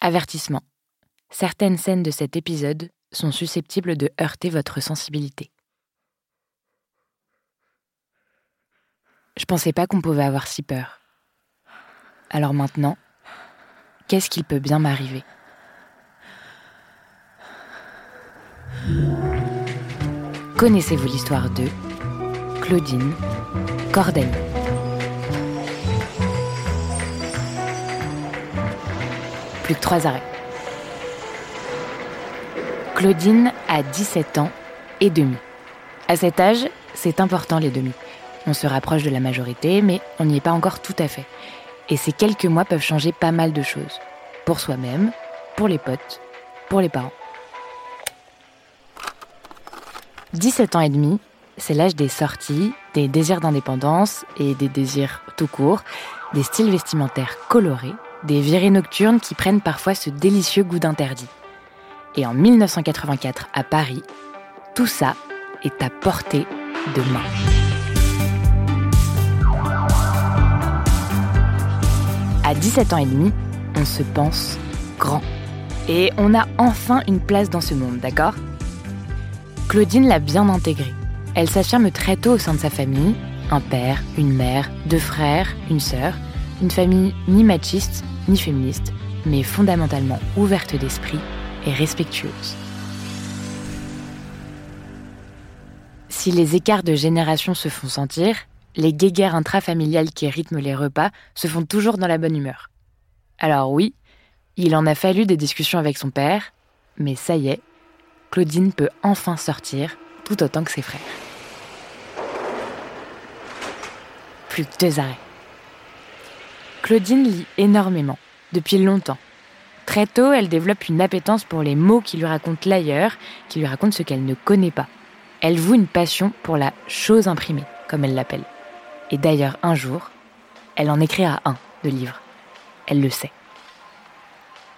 Avertissement. Certaines scènes de cet épisode sont susceptibles de heurter votre sensibilité. Je pensais pas qu'on pouvait avoir si peur. Alors maintenant, qu'est-ce qu'il peut bien m'arriver? Connaissez-vous l'histoire de Claudine Corday Plus que trois arrêts. Claudine a 17 ans et demi. À cet âge, c'est important les demi. On se rapproche de la majorité, mais on n'y est pas encore tout à fait. Et ces quelques mois peuvent changer pas mal de choses. Pour soi-même, pour les potes, pour les parents. 17 ans et demi, c'est l'âge des sorties, des désirs d'indépendance et des désirs tout court, des styles vestimentaires colorés, des virées nocturnes qui prennent parfois ce délicieux goût d'interdit. Et en 1984, à Paris, tout ça est à portée de main. À 17 ans et demi, on se pense grand. Et on a enfin une place dans ce monde, d'accord? Claudine l'a bien intégré. Elle s'affirme très tôt au sein de sa famille, un père, une mère, deux frères, une sœur, une famille ni machiste ni féministe, mais fondamentalement ouverte d'esprit et respectueuse. Si les écarts de génération se font sentir, les guéguerres intrafamiliales qui rythment les repas se font toujours dans la bonne humeur. Alors oui, il en a fallu des discussions avec son père, mais ça y est, Claudine peut enfin sortir tout autant que ses frères. Plus que deux arrêts. Claudine lit énormément, depuis longtemps. Très tôt, elle développe une appétence pour les mots qui lui racontent l'ailleurs, qui lui racontent ce qu'elle ne connaît pas. Elle voue une passion pour la chose imprimée, comme elle l'appelle. Et d'ailleurs, un jour, elle en écrira un de livre. Elle le sait.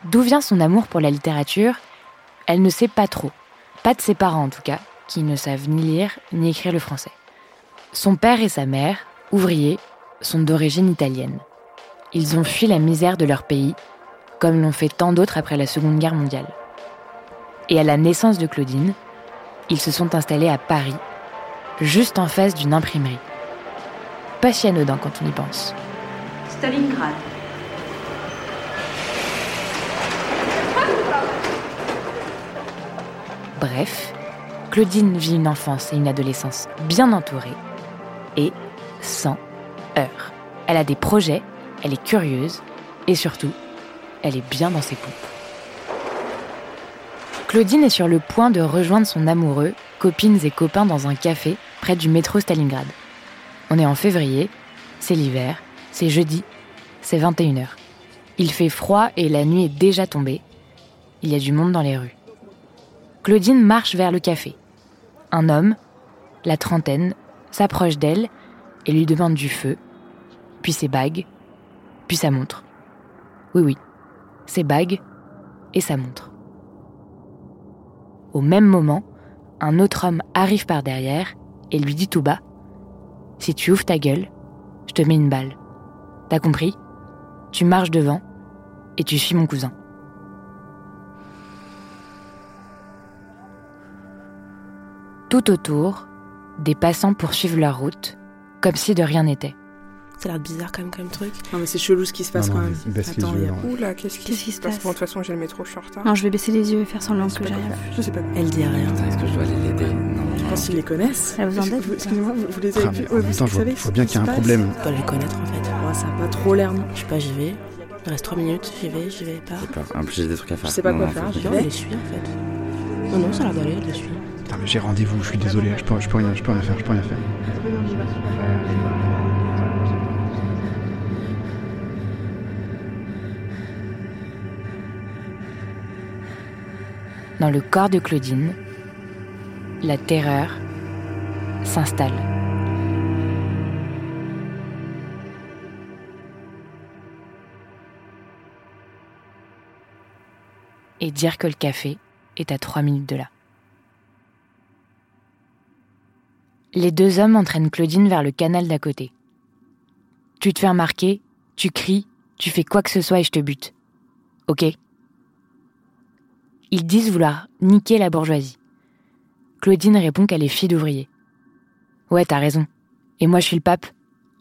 D'où vient son amour pour la littérature? Elle ne sait pas trop. Pas de ses parents en tout cas, qui ne savent ni lire ni écrire le français. Son père et sa mère, ouvriers, sont d'origine italienne. Ils ont fui la misère de leur pays, comme l'ont fait tant d'autres après la Seconde Guerre mondiale. Et à la naissance de Claudine, ils se sont installés à Paris, juste en face d'une imprimerie. Pas si anodin quand on y pense. Stalingrad. Bref, Claudine vit une enfance et une adolescence bien entourées et sans heurts. Elle a des projets, elle est curieuse et surtout, elle est bien dans ses pompes. Claudine est sur le point de rejoindre son amoureux, copines et copains dans un café près du métro Stalingrad. On est en février, c'est l'hiver, c'est jeudi, c'est 21h. Il fait froid et la nuit est déjà tombée. Il y a du monde dans les rues. Claudine marche vers le café. Un homme, la trentaine, s'approche d'elle et lui demande du feu, puis ses bagues, puis sa montre. Oui, oui, ses bagues et sa montre. Au même moment, un autre homme arrive par derrière et lui dit tout bas Si tu ouvres ta gueule, je te mets une balle. T'as compris? Tu marches devant et tu suis mon cousin. Tout autour, des passants poursuivent leur route, comme si de rien n'était. Ça a l'air bizarre quand même comme truc. Non mais c'est chelou ce qui se passe Non, quand non, même. il baisse les Attends, yeux, il y a-. Oula, qu'est-ce qui, se passe Bon, de toute façon, j'ai le métro, je suis en retard. Non, je vais baisser les yeux et faire semblant Je que pas j'ai rien. Je sais pas. Elle dit rien. Est-ce que je dois aller l'aider Non. Je pense qu'ils les connaissent. Elle a besoin Est-ce que d'aide vous- Excusez-moi, vous, les Ah, avez mais vus Ouais, vous je savez je bien qu'il y a un problème. Je dois les connaître en fait. Ouais, ça a pas trop l'air, non Je sais pas, j'y vais. Il reste 3 minutes, j'y vais, j'y vais pas. Pas- En plus, j'ai des trucs à faire. Je sais pas Non, quoi faire, elle les suit en fait. Non, non, ça a l'air d'aller, elle les suit. Putain, mais j'ai rendez-vous, je suis désolé, je peux, je peux rien, je peux rien faire, je peux rien faire. Dans le corps de Claudine, la terreur s'installe. Et dire que le café est à trois minutes de là. Les deux hommes entraînent Claudine vers le canal d'à côté. Tu te fais remarquer, tu cries, tu fais quoi que ce soit et je te bute. Ok? Ils disent vouloir niquer la bourgeoisie. Claudine répond qu'elle est fille d'ouvrier. Ouais, t'as raison. Et moi je suis le pape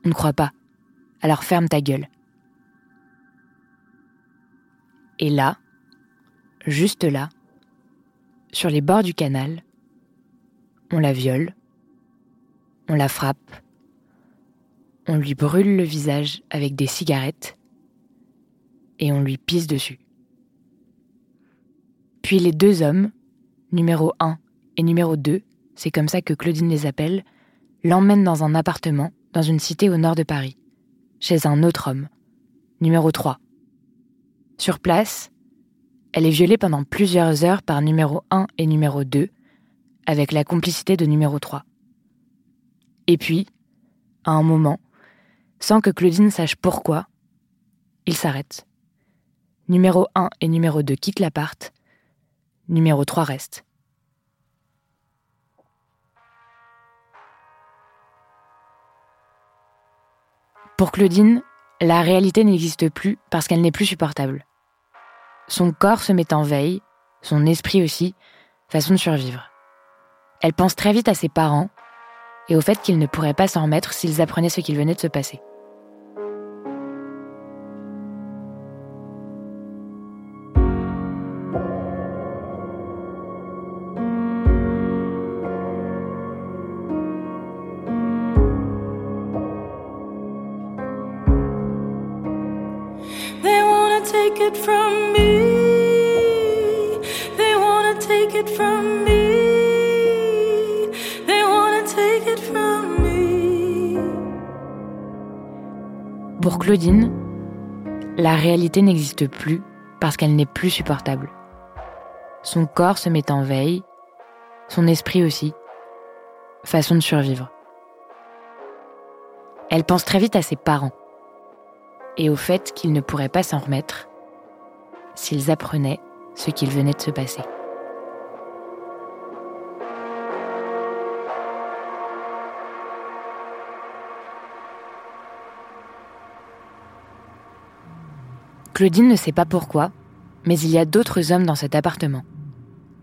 On ne croit pas. Alors ferme ta gueule. Et là, juste là, sur les bords du canal, on la viole, on la frappe, on lui brûle le visage avec des cigarettes et on lui pisse dessus. Puis les deux hommes, numéro 1 et numéro 2, c'est comme ça que Claudine les appelle, l'emmènent dans un appartement dans une cité au nord de Paris, chez un autre homme, numéro 3. Sur place, elle est violée pendant plusieurs heures par numéro 1 et numéro 2, avec la complicité de numéro 3. Et puis, à un moment, sans que Claudine sache pourquoi, il s'arrête. Numéro 1 et numéro 2 quittent l'appart, numéro 3 reste. Pour Claudine, la réalité n'existe plus parce qu'elle n'est plus supportable. Son corps se met en veille, son esprit aussi, façon de survivre. Elle pense très vite à ses parents et au fait qu'ils ne pourraient pas s'en remettre s'ils apprenaient ce qu'il venait de se passer. It from me. They take it from me. They take it from me. Pour Claudine, la réalité n'existe plus parce qu'elle n'est plus supportable. Son corps se met en veille, son esprit aussi. Façon de survivre. Elle pense très vite à ses parents et au fait qu'ils ne pourraient pas s'en remettre s'ils apprenaient ce qu'il venait de se passer. Claudine ne sait pas pourquoi, mais il y a d'autres hommes dans cet appartement.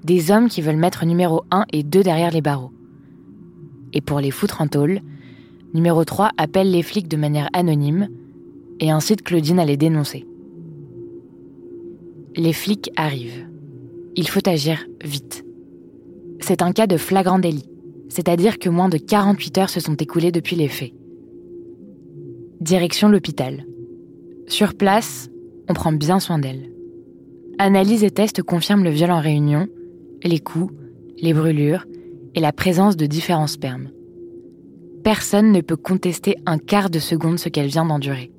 Des hommes qui veulent mettre numéro 1 et 2 derrière les barreaux. Et pour les foutre en tôle, numéro 3 appelle les flics de manière anonyme et incite Claudine à les dénoncer. Les flics arrivent. Il faut agir vite. C'est un cas de flagrant délit, c'est-à-dire que moins de 48 heures se sont écoulées depuis les faits. Direction l'hôpital. Sur place, on prend bien soin d'elle. Analyse et tests confirment le viol en réunion, les coups, les brûlures et la présence de différents spermes. Personne ne peut contester un quart de seconde ce qu'elle vient d'endurer.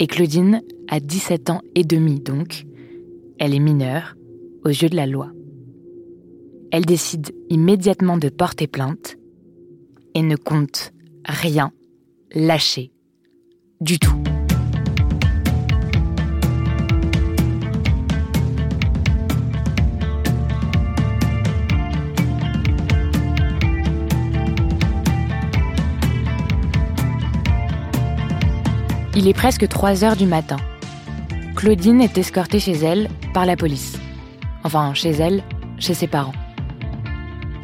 Et Claudine a 17 ans et demi donc. Elle est mineure aux yeux de la loi. Elle décide immédiatement de porter plainte et ne compte rien lâcher du tout. Il est presque 3 heures du matin. Claudine est escortée chez elle par la police. Enfin, chez elle, chez ses parents.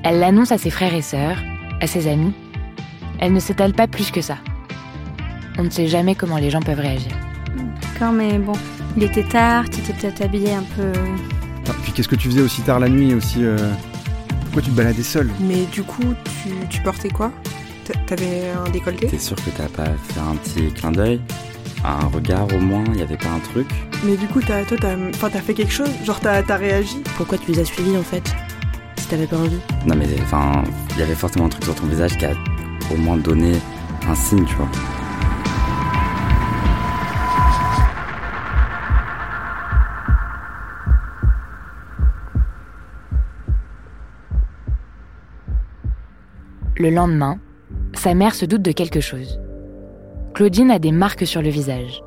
Elle l'annonce à ses frères et sœurs, à ses amis. Elle ne s'étale pas plus que ça. On ne sait jamais comment les gens peuvent réagir. D'accord, mais bon, il était tard, tu étais peut-être habillé un peu. Ah, puis qu'est-ce que tu faisais aussi tard la nuit aussi euh, Pourquoi tu te baladais seul Mais du coup, tu, tu portais quoi? T'a- T'avais un décolleté? T'es sûr que t'as pas fait un petit clin d'œil? un regard au moins, il n'y avait pas un truc. Mais du coup, as, toi, t'as fait quelque chose? Genre, t'as réagi? Pourquoi tu les as suivis en fait? Si t'avais pas envie Non, mais enfin, il y avait forcément un truc sur ton visage qui a au moins donné un signe, tu vois. Le lendemain, sa mère se doute de quelque chose. Claudine a des marques sur le visage,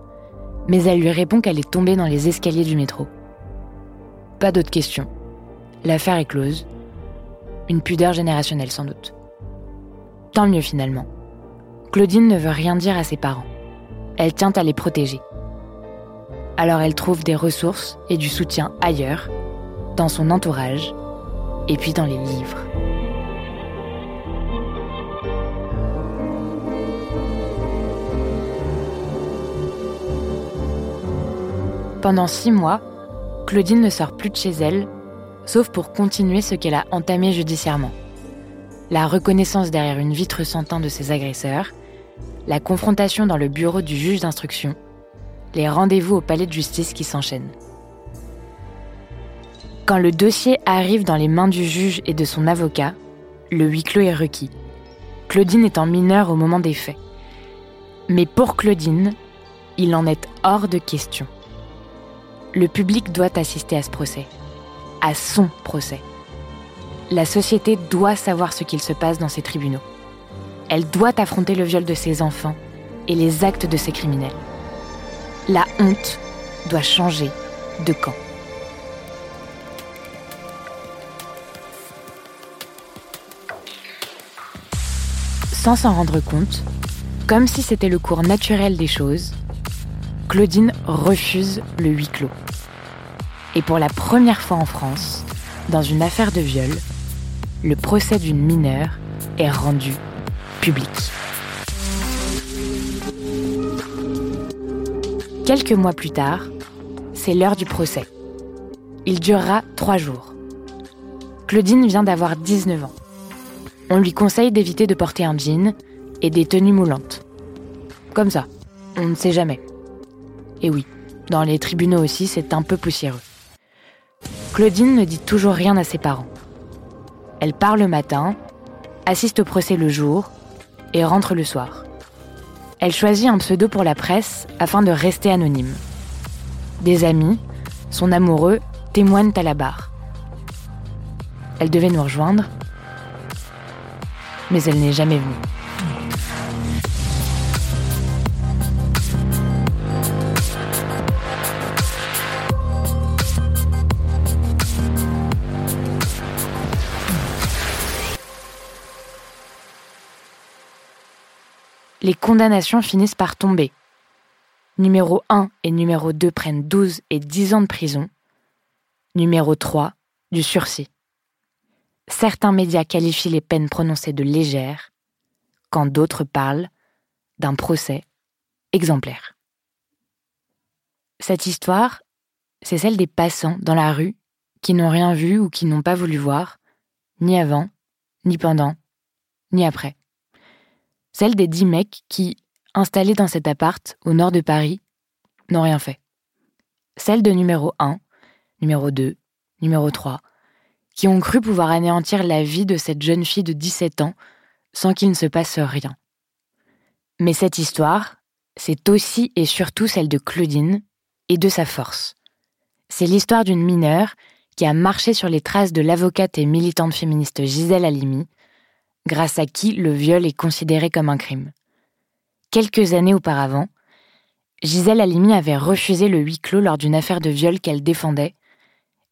mais elle lui répond qu'elle est tombée dans les escaliers du métro. Pas d'autres questions. L'affaire est close. Une pudeur générationnelle sans doute. Tant mieux finalement. Claudine ne veut rien dire à ses parents. Elle tient à les protéger. Alors elle trouve des ressources et du soutien ailleurs, dans son entourage, et puis dans les livres. Pendant six mois, Claudine ne sort plus de chez elle, sauf pour continuer ce qu'elle a entamé judiciairement. La reconnaissance derrière une vitre sans de ses agresseurs, la confrontation dans le bureau du juge d'instruction, les rendez-vous au palais de justice qui s'enchaînent. Quand le dossier arrive dans les mains du juge et de son avocat, le huis clos est requis. Claudine en mineure au moment des faits. Mais pour Claudine, il en est hors de question. Le public doit assister à ce procès, à son procès. La société doit savoir ce qu'il se passe dans ces tribunaux. Elle doit affronter le viol de ses enfants et les actes de ses criminels. La honte doit changer de camp. Sans s'en rendre compte, comme si c'était le cours naturel des choses, Claudine refuse le huis clos. Et pour la première fois en France, dans une affaire de viol, le procès d'une mineure est rendu public. Quelques mois plus tard, c'est l'heure du procès. Il durera trois jours. Claudine vient d'avoir 19 ans. On lui conseille d'éviter de porter un jean et des tenues moulantes. Comme ça, on ne sait jamais. Et oui, dans les tribunaux aussi, c'est un peu poussiéreux. Claudine ne dit toujours rien à ses parents. Elle part le matin, assiste au procès le jour et rentre le soir. Elle choisit un pseudo pour la presse afin de rester anonyme. Des amis, son amoureux, témoignent à la barre. Elle devait nous rejoindre, mais elle n'est jamais venue. Les condamnations finissent par tomber. Numéro 1 et numéro 2 prennent 12 et 10 ans de prison. Numéro 3, du sursis. Certains médias qualifient les peines prononcées de légères, quand d'autres parlent d'un procès exemplaire. Cette histoire, c'est celle des passants dans la rue qui n'ont rien vu ou qui n'ont pas voulu voir, ni avant, ni pendant, ni après celle des dix mecs qui, installés dans cet appart au nord de Paris, n'ont rien fait. Celle de numéro 1, numéro 2, numéro 3, qui ont cru pouvoir anéantir la vie de cette jeune fille de 17 ans sans qu'il ne se passe rien. Mais cette histoire, c'est aussi et surtout celle de Claudine et de sa force. C'est l'histoire d'une mineure qui a marché sur les traces de l'avocate et militante féministe Gisèle Halimi, grâce à qui le viol est considéré comme un crime. Quelques années auparavant, Gisèle Halimi avait refusé le huis clos lors d'une affaire de viol qu'elle défendait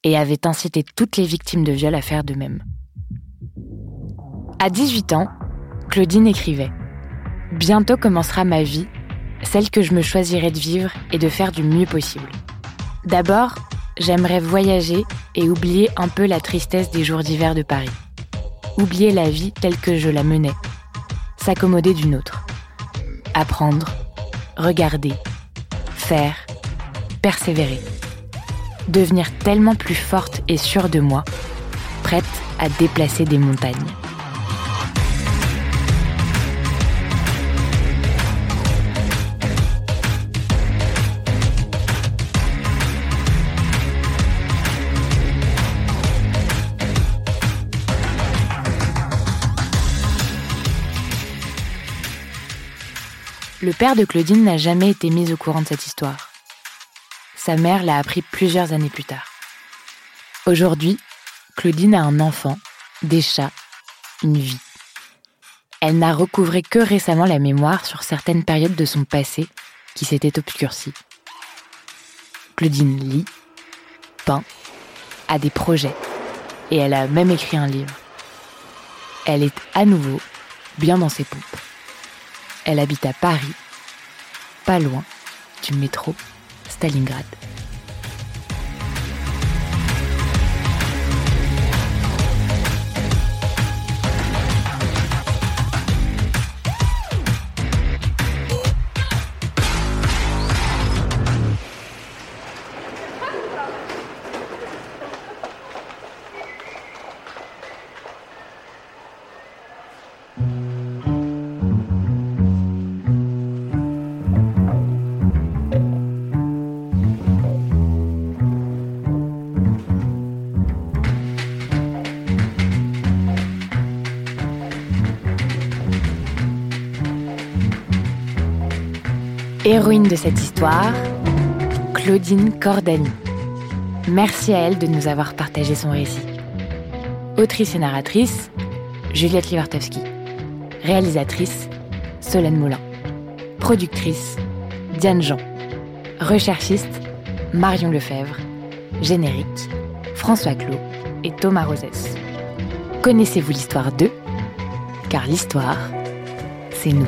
et avait incité toutes les victimes de viol à faire de même. À 18 ans, Claudine écrivait Bientôt commencera ma vie, celle que je me choisirai de vivre et de faire du mieux possible. D'abord, j'aimerais voyager et oublier un peu la tristesse des jours d'hiver de Paris oublier la vie telle que je la menais, s'accommoder d'une autre, apprendre, regarder, faire, persévérer, devenir tellement plus forte et sûre de moi, prête à déplacer des montagnes. Le père de Claudine n'a jamais été mis au courant de cette histoire. Sa mère l'a appris plusieurs années plus tard. Aujourd'hui, Claudine a un enfant, des chats, une vie. Elle n'a recouvré que récemment la mémoire sur certaines périodes de son passé qui s'étaient obscurcies. Claudine lit, peint, a des projets, et elle a même écrit un livre. Elle est à nouveau bien dans ses pompes. Elle habite à Paris, pas loin du métro Stalingrad. Héroïne de cette histoire, Claudine Cordani. Merci à elle de nous avoir partagé son récit. Autrice et narratrice, Juliette Livartowski. Réalisatrice, Solène Moulin. Productrice, Diane Jean. Recherchiste, Marion Lefebvre. Générique, François Clot et Thomas Rosès. Connaissez-vous l'histoire d'eux? Car l'histoire, c'est nous.